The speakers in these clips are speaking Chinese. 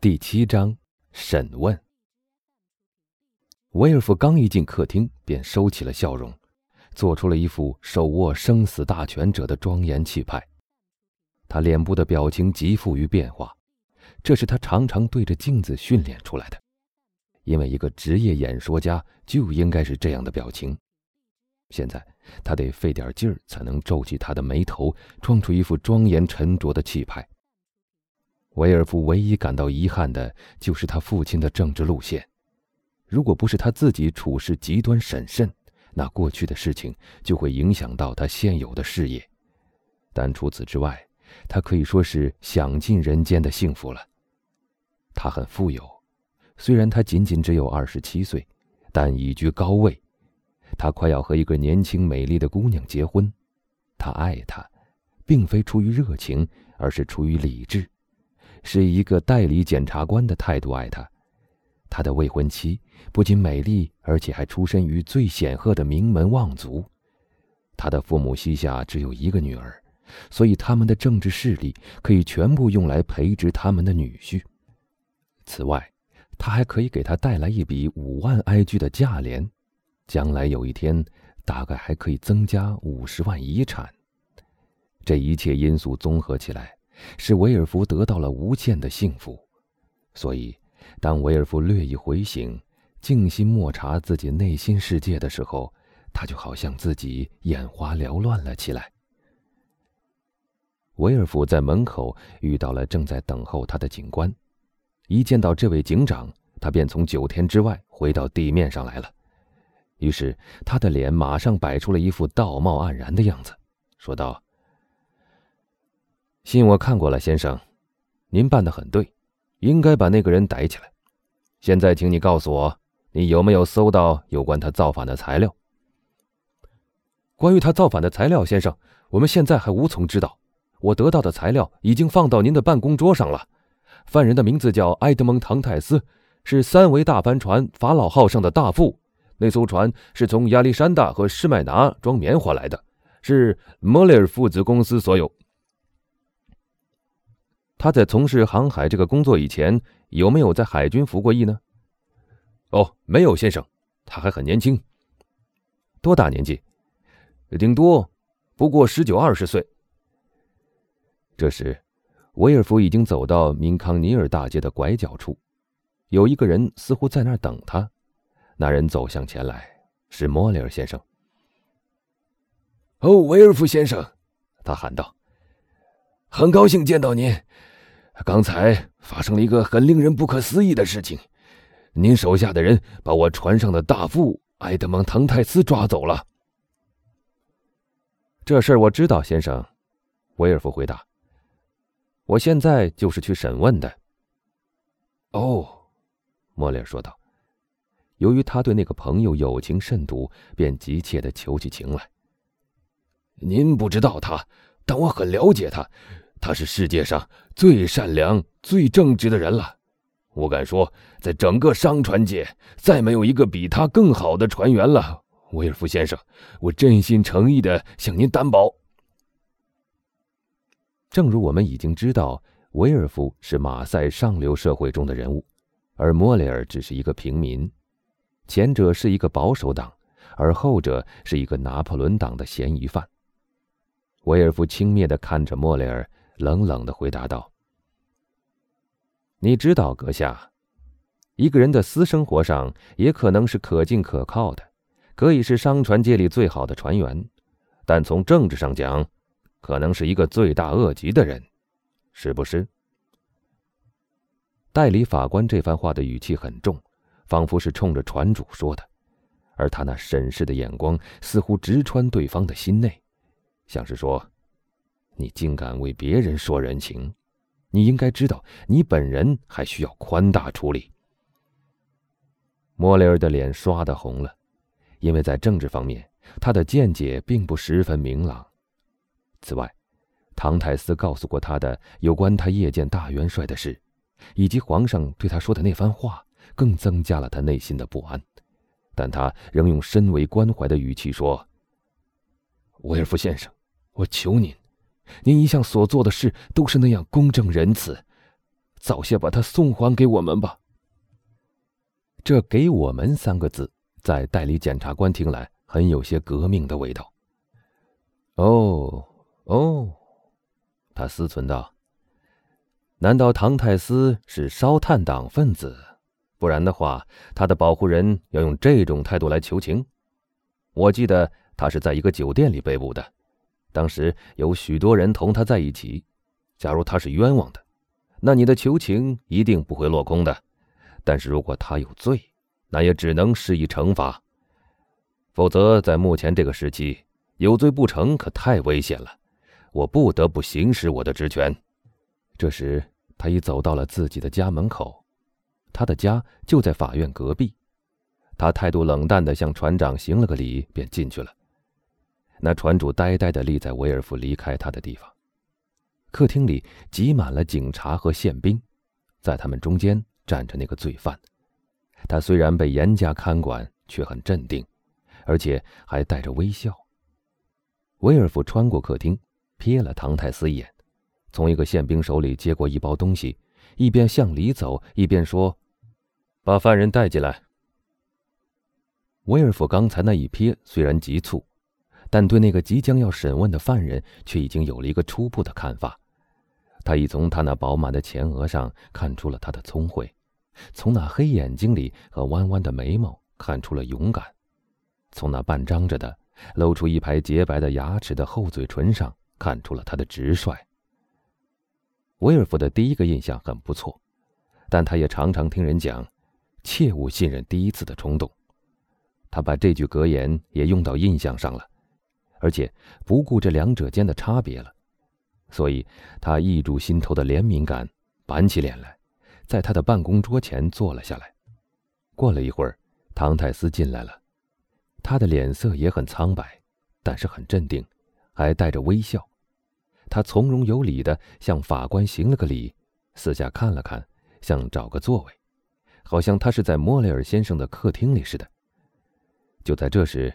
第七章审问。威尔夫刚一进客厅，便收起了笑容，做出了一副手握生死大权者的庄严气派。他脸部的表情极富于变化，这是他常常对着镜子训练出来的，因为一个职业演说家就应该是这样的表情。现在他得费点劲儿才能皱起他的眉头，装出一副庄严沉着的气派。维尔夫唯一感到遗憾的就是他父亲的政治路线。如果不是他自己处事极端审慎，那过去的事情就会影响到他现有的事业。但除此之外，他可以说是享尽人间的幸福了。他很富有，虽然他仅仅只有二十七岁，但已居高位。他快要和一个年轻美丽的姑娘结婚，他爱她，并非出于热情，而是出于理智。是一个代理检察官的态度爱他。他的未婚妻不仅美丽，而且还出身于最显赫的名门望族。他的父母膝下只有一个女儿，所以他们的政治势力可以全部用来培植他们的女婿。此外，他还可以给他带来一笔五万埃居的价廉，将来有一天大概还可以增加五十万遗产。这一切因素综合起来。使维尔福得到了无限的幸福，所以，当维尔福略一回醒，静心默察自己内心世界的时候，他就好像自己眼花缭乱了起来。维尔福在门口遇到了正在等候他的警官，一见到这位警长，他便从九天之外回到地面上来了。于是，他的脸马上摆出了一副道貌岸然的样子，说道。信我看过了，先生，您办的很对，应该把那个人逮起来。现在，请你告诉我，你有没有搜到有关他造反的材料？关于他造反的材料，先生，我们现在还无从知道。我得到的材料已经放到您的办公桌上了。犯人的名字叫埃德蒙·唐泰斯，是三维大帆船“法老号”上的大副。那艘船是从亚历山大和施麦拿装棉花来的，是莫雷尔父子公司所有。他在从事航海这个工作以前，有没有在海军服过役呢？哦，没有，先生，他还很年轻。多大年纪？顶多不过十九二十岁。这时，威尔福已经走到明康尼尔大街的拐角处，有一个人似乎在那儿等他。那人走向前来，是莫里尔先生。哦，威尔福先生，他喊道：“很高兴见到您。”刚才发生了一个很令人不可思议的事情，您手下的人把我船上的大副埃德蒙·唐泰斯抓走了。这事儿我知道，先生，威尔夫回答。我现在就是去审问的。哦，莫里尔说道。由于他对那个朋友友情甚笃，便急切的求起情来。您不知道他，但我很了解他。他是世界上最善良、最正直的人了，我敢说，在整个商船界，再没有一个比他更好的船员了。威尔夫先生，我真心诚意的向您担保。正如我们已经知道，威尔夫是马赛上流社会中的人物，而莫雷尔只是一个平民，前者是一个保守党，而后者是一个拿破仑党的嫌疑犯。威尔夫轻蔑的看着莫雷尔。冷冷的回答道：“你知道，阁下，一个人的私生活上也可能是可敬可靠的，可以是商船界里最好的船员，但从政治上讲，可能是一个罪大恶极的人，是不是？”代理法官这番话的语气很重，仿佛是冲着船主说的，而他那审视的眼光似乎直穿对方的心内，像是说。你竟敢为别人说人情，你应该知道，你本人还需要宽大处理。莫雷尔的脸刷的红了，因为在政治方面，他的见解并不十分明朗。此外，唐泰斯告诉过他的有关他夜见大元帅的事，以及皇上对他说的那番话，更增加了他内心的不安。但他仍用深为关怀的语气说：“威尔夫先生，我求您。”您一向所做的事都是那样公正仁慈，早些把他送还给我们吧。这“给我们”三个字，在代理检察官听来，很有些革命的味道。哦，哦，他思忖道：“难道唐泰斯是烧炭党分子？不然的话，他的保护人要用这种态度来求情？我记得他是在一个酒店里被捕的，当时有许多人同他在一起。假如他是冤枉的，那你的求情一定不会落空的。”但是如果他有罪，那也只能施以惩罚。否则，在目前这个时期，有罪不成可太危险了。我不得不行使我的职权。这时，他已走到了自己的家门口，他的家就在法院隔壁。他态度冷淡地向船长行了个礼，便进去了。那船主呆呆地立在威尔夫离开他的地方。客厅里挤满了警察和宪兵，在他们中间。站着那个罪犯，他虽然被严加看管，却很镇定，而且还带着微笑。威尔夫穿过客厅，瞥了唐泰斯一眼，从一个宪兵手里接过一包东西，一边向里走，一边说：“把犯人带进来。”威尔夫刚才那一瞥虽然急促，但对那个即将要审问的犯人却已经有了一个初步的看法。他已从他那饱满的前额上看出了他的聪慧。从那黑眼睛里和弯弯的眉毛看出了勇敢，从那半张着的、露出一排洁白的牙齿的厚嘴唇上看出了他的直率。威尔夫的第一个印象很不错，但他也常常听人讲，切勿信任第一次的冲动。他把这句格言也用到印象上了，而且不顾这两者间的差别了，所以他抑住心头的怜悯感，板起脸来。在他的办公桌前坐了下来。过了一会儿，唐泰斯进来了，他的脸色也很苍白，但是很镇定，还带着微笑。他从容有礼地向法官行了个礼，四下看了看，想找个座位，好像他是在莫雷尔先生的客厅里似的。就在这时，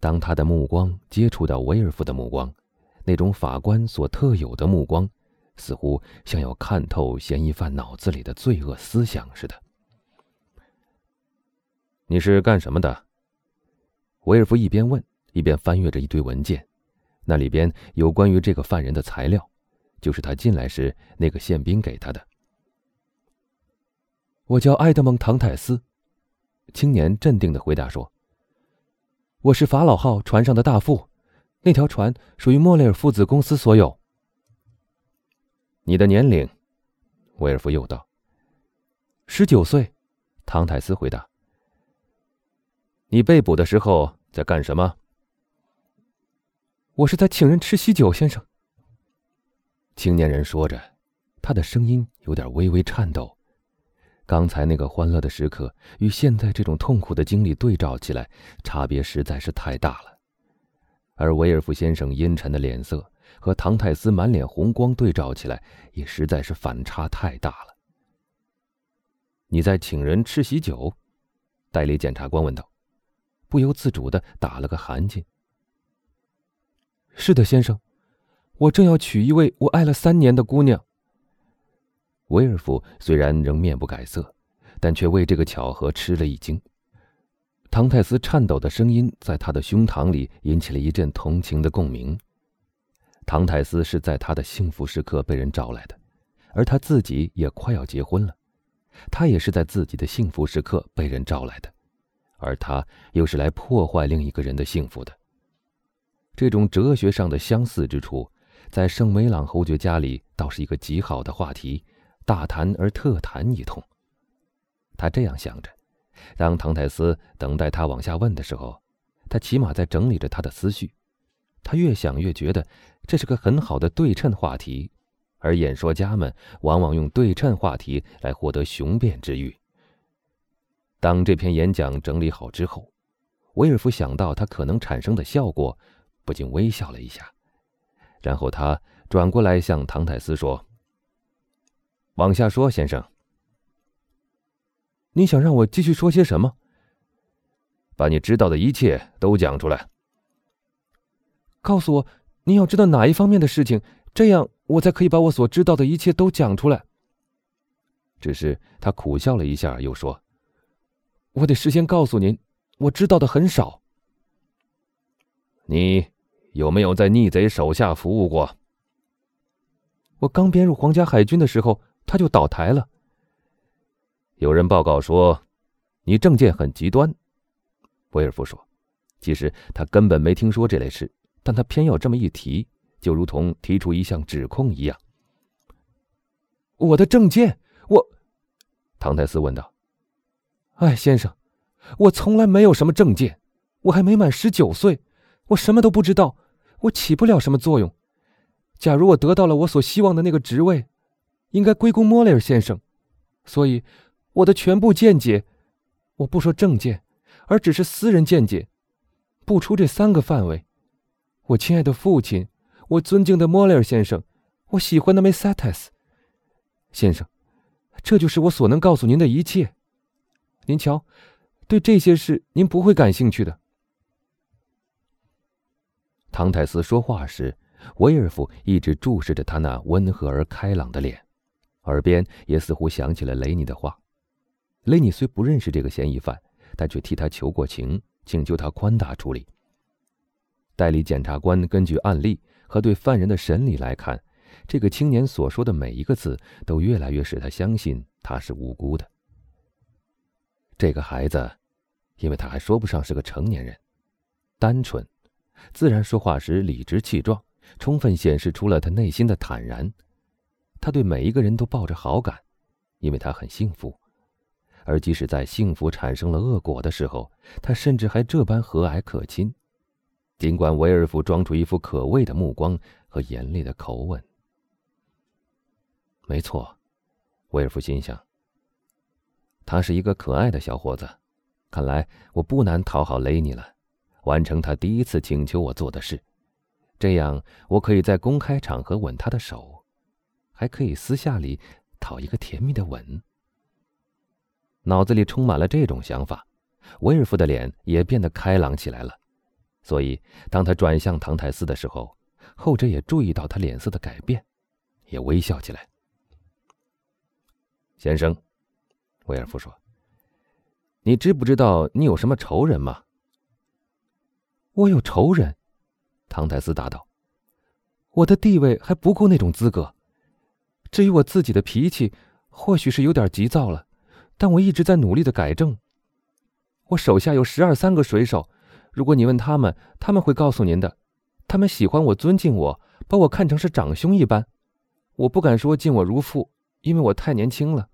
当他的目光接触到威尔夫的目光，那种法官所特有的目光。似乎像要看透嫌疑犯脑子里的罪恶思想似的。你是干什么的？维尔夫一边问，一边翻阅着一堆文件，那里边有关于这个犯人的材料，就是他进来时那个宪兵给他的。我叫埃德蒙·唐泰斯，青年镇定的回答说：“我是法老号船上的大副，那条船属于莫雷尔父子公司所有。”你的年龄，威尔夫又道：“十九岁。”唐泰斯回答：“你被捕的时候在干什么？”“我是在请人吃喜酒，先生。”青年人说着，他的声音有点微微颤抖。刚才那个欢乐的时刻与现在这种痛苦的经历对照起来，差别实在是太大了。而威尔夫先生阴沉的脸色。和唐泰斯满脸红光对照起来，也实在是反差太大了。你在请人吃喜酒？代理检察官问道，不由自主的打了个寒噤。是的，先生，我正要娶一位我爱了三年的姑娘。威尔夫虽然仍面不改色，但却为这个巧合吃了一惊。唐泰斯颤抖的声音在他的胸膛里引起了一阵同情的共鸣。唐泰斯是在他的幸福时刻被人招来的，而他自己也快要结婚了，他也是在自己的幸福时刻被人招来的，而他又是来破坏另一个人的幸福的。这种哲学上的相似之处，在圣梅朗侯爵家里倒是一个极好的话题，大谈而特谈一通。他这样想着，当唐泰斯等待他往下问的时候，他起码在整理着他的思绪。他越想越觉得这是个很好的对称话题，而演说家们往往用对称话题来获得雄辩之欲。当这篇演讲整理好之后，威尔夫想到他可能产生的效果，不禁微笑了一下。然后他转过来向唐泰斯说：“往下说，先生。你想让我继续说些什么？把你知道的一切都讲出来。”告诉我，你要知道哪一方面的事情，这样我才可以把我所知道的一切都讲出来。只是他苦笑了一下，又说：“我得事先告诉您，我知道的很少。你有没有在逆贼手下服务过？”我刚编入皇家海军的时候，他就倒台了。有人报告说，你政见很极端。威尔夫说：“其实他根本没听说这类事，但他偏要这么一提，就如同提出一项指控一样。”我的证件，我，唐泰斯问道：“哎，先生，我从来没有什么证件，我还没满十九岁，我什么都不知道，我起不了什么作用。假如我得到了我所希望的那个职位，应该归功莫雷尔先生。所以，我的全部见解，我不说证件，而只是私人见解，不出这三个范围。我亲爱的父亲，我尊敬的莫雷尔先生，我喜欢的梅萨特斯。”先生，这就是我所能告诉您的一切。您瞧，对这些事您不会感兴趣的。唐泰斯说话时，威尔夫一直注视着他那温和而开朗的脸，耳边也似乎响起了雷尼的话。雷尼虽不认识这个嫌疑犯，但却替他求过情，请求他宽大处理。代理检察官根据案例和对犯人的审理来看。这个青年所说的每一个字，都越来越使他相信他是无辜的。这个孩子，因为他还说不上是个成年人，单纯，自然说话时理直气壮，充分显示出了他内心的坦然。他对每一个人都抱着好感，因为他很幸福，而即使在幸福产生了恶果的时候，他甚至还这般和蔼可亲。尽管维尔夫装出一副可畏的目光和严厉的口吻。没错，威尔夫心想。他是一个可爱的小伙子，看来我不难讨好雷尼了，完成他第一次请求我做的事。这样，我可以在公开场合吻他的手，还可以私下里讨一个甜蜜的吻。脑子里充满了这种想法，威尔夫的脸也变得开朗起来了。所以，当他转向唐泰斯的时候，后者也注意到他脸色的改变，也微笑起来。先生，威尔夫说：“你知不知道你有什么仇人吗？”“我有仇人。”唐泰斯答道。“我的地位还不够那种资格。至于我自己的脾气，或许是有点急躁了，但我一直在努力的改正。我手下有十二三个水手，如果你问他们，他们会告诉您的。他们喜欢我，尊敬我，把我看成是长兄一般。我不敢说敬我如父。”因为我太年轻了，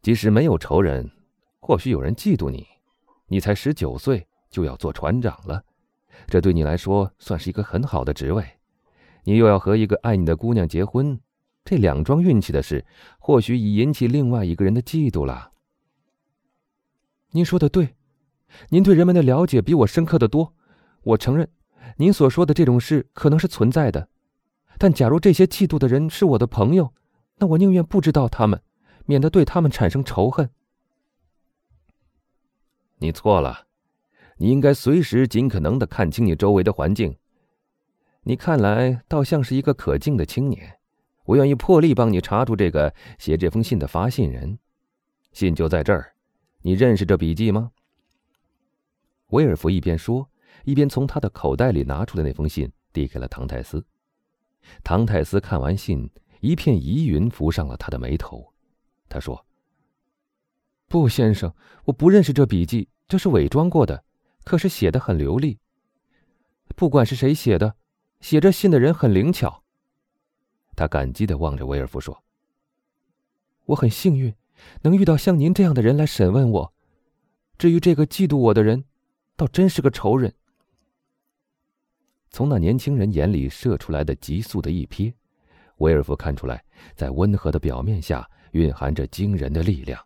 即使没有仇人，或许有人嫉妒你。你才十九岁就要做船长了，这对你来说算是一个很好的职位。你又要和一个爱你的姑娘结婚，这两桩运气的事，或许已引起另外一个人的嫉妒了。您说的对，您对人们的了解比我深刻的多。我承认，您所说的这种事可能是存在的。但假如这些嫉妒的人是我的朋友，那我宁愿不知道他们，免得对他们产生仇恨。你错了，你应该随时尽可能的看清你周围的环境。你看来倒像是一个可敬的青年，我愿意破例帮你查出这个写这封信的发信人。信就在这儿，你认识这笔记吗？威尔夫一边说，一边从他的口袋里拿出了那封信，递给了唐泰斯。唐泰斯看完信，一片疑云浮上了他的眉头。他说：“不，先生，我不认识这笔记，这是伪装过的。可是写的很流利。不管是谁写的，写这信的人很灵巧。”他感激的望着威尔夫说：“我很幸运，能遇到像您这样的人来审问我。至于这个嫉妒我的人，倒真是个仇人。”从那年轻人眼里射出来的急速的一瞥，威尔夫看出来，在温和的表面下蕴含着惊人的力量。